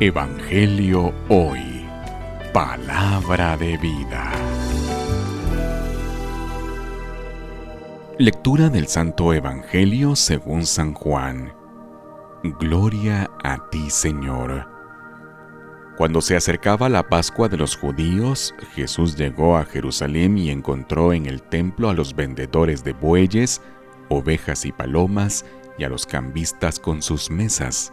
Evangelio Hoy. Palabra de vida. Lectura del Santo Evangelio según San Juan. Gloria a ti, Señor. Cuando se acercaba la Pascua de los judíos, Jesús llegó a Jerusalén y encontró en el templo a los vendedores de bueyes, ovejas y palomas, y a los cambistas con sus mesas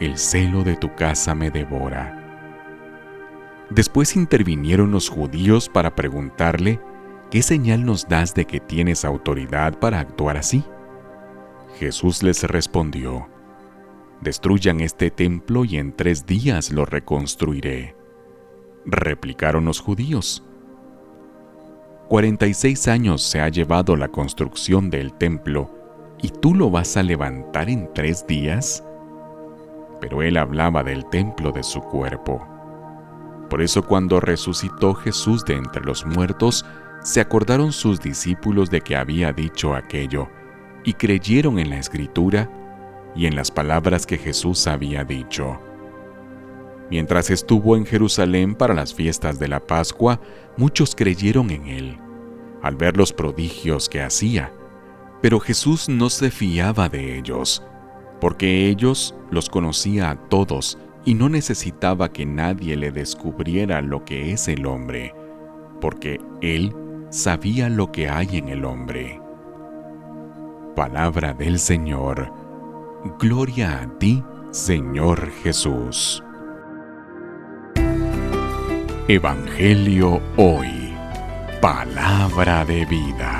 el celo de tu casa me devora. Después intervinieron los judíos para preguntarle, ¿qué señal nos das de que tienes autoridad para actuar así? Jesús les respondió, Destruyan este templo y en tres días lo reconstruiré. Replicaron los judíos, 46 años se ha llevado la construcción del templo, ¿y tú lo vas a levantar en tres días? Pero él hablaba del templo de su cuerpo. Por eso cuando resucitó Jesús de entre los muertos, se acordaron sus discípulos de que había dicho aquello, y creyeron en la escritura y en las palabras que Jesús había dicho. Mientras estuvo en Jerusalén para las fiestas de la Pascua, muchos creyeron en él, al ver los prodigios que hacía, pero Jesús no se fiaba de ellos, porque ellos los conocía a todos y no necesitaba que nadie le descubriera lo que es el hombre, porque él sabía lo que hay en el hombre. Palabra del Señor. Gloria a ti, Señor Jesús. Evangelio hoy. Palabra de vida.